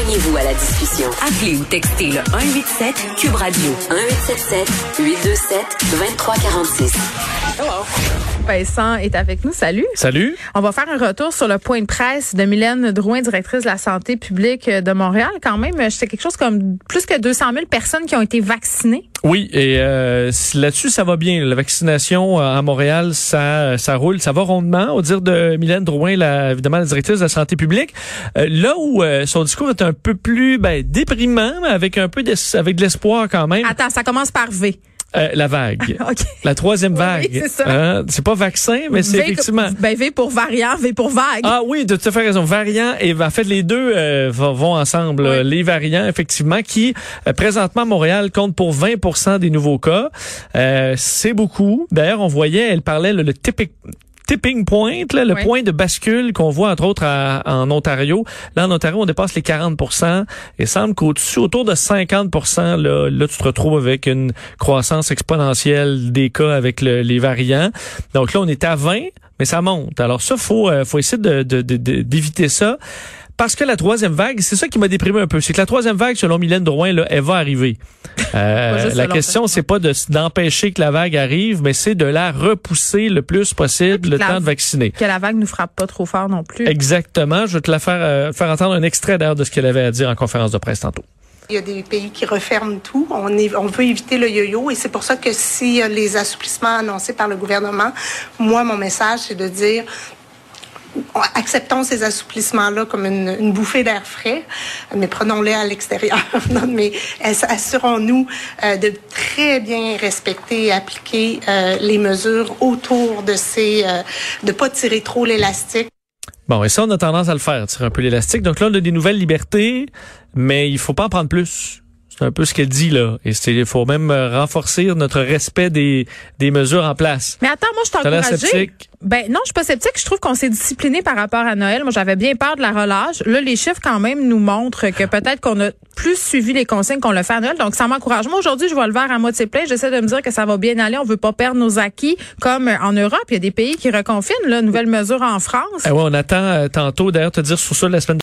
Joignez-vous à la discussion. Appelez ou textez le 187 Cube Radio 1877 827 2346. Vincent est avec nous. Salut. Salut. On va faire un retour sur le point de presse de Mylène Drouin, directrice de la santé publique de Montréal. Quand même, c'est quelque chose comme plus que 200 000 personnes qui ont été vaccinées. Oui, et euh, là-dessus, ça va bien. La vaccination euh, à Montréal, ça, ça roule, ça va rondement. Au dire de Mylène Drouin, la, évidemment la directrice de la santé publique, euh, là où son discours est un peu plus ben, déprimant, mais avec un peu avec de l'espoir quand même. Attends, ça commence par V. Euh, la vague. La troisième vague. Oui, c'est hein? C'est pas vaccin, mais c'est effectivement. Ben, v pour variant, V pour vague. Ah oui, de toute raison. Variant et en fait les deux euh, vont ensemble. Les variants, effectivement, qui euh, présentement Montréal compte pour 20% des nouveaux cas. c'est beaucoup. D'ailleurs, on voyait, elle parlait le, le typique tipping point, là, le point de bascule qu'on voit entre autres en Ontario. Là, en Ontario, on dépasse les 40% et semble qu'au-dessus, autour de 50% là, là, tu te retrouves avec une croissance exponentielle des cas avec les variants. Donc là, on est à 20, mais ça monte. Alors ça, faut, euh, faut essayer d'éviter de, de, ça. Parce que la troisième vague, c'est ça qui m'a déprimé un peu. C'est que la troisième vague, selon Mylène Drouin, là, elle va arriver. Euh, la question, c'est pas d'empêcher que la vague arrive, mais c'est de la repousser le plus possible le temps de vacciner. Que la vague nous frappe pas trop fort non plus. Exactement. Je vais te la faire, euh, faire entendre un extrait d'ailleurs de ce qu'elle avait à dire en conférence de presse tantôt. Il y a des pays qui referment tout. On, on veut éviter le yo-yo et c'est pour ça que si les assouplissements annoncés par le gouvernement, moi, mon message, c'est de dire acceptons ces assouplissements-là comme une, bouffée d'air frais, mais prenons-les à l'extérieur. mais assurons-nous euh, de très bien respecter et appliquer euh, les mesures autour de ces, euh, de pas tirer trop l'élastique. Bon, et ça, on a tendance à le faire, tirer un peu l'élastique. Donc là, on a des nouvelles libertés, mais il faut pas en prendre plus. C'est un peu ce qu'elle dit là. Et il faut même renforcer notre respect des, des mesures en place. Mais attends, moi je t'encourage. Ben non, je suis pas sceptique. Je trouve qu'on s'est discipliné par rapport à Noël. Moi, j'avais bien peur de la relâche. Là, les chiffres quand même nous montrent que peut-être qu'on a plus suivi les consignes qu'on le fait à Noël. Donc, ça m'encourage. Moi, aujourd'hui, je vois le verre à moitié plein. J'essaie de me dire que ça va bien aller. On veut pas perdre nos acquis comme en Europe. Il y a des pays qui reconfinent. Là, nouvelle mesure en France. Eh ouais, on attend euh, tantôt d'ailleurs te dire sur ça la semaine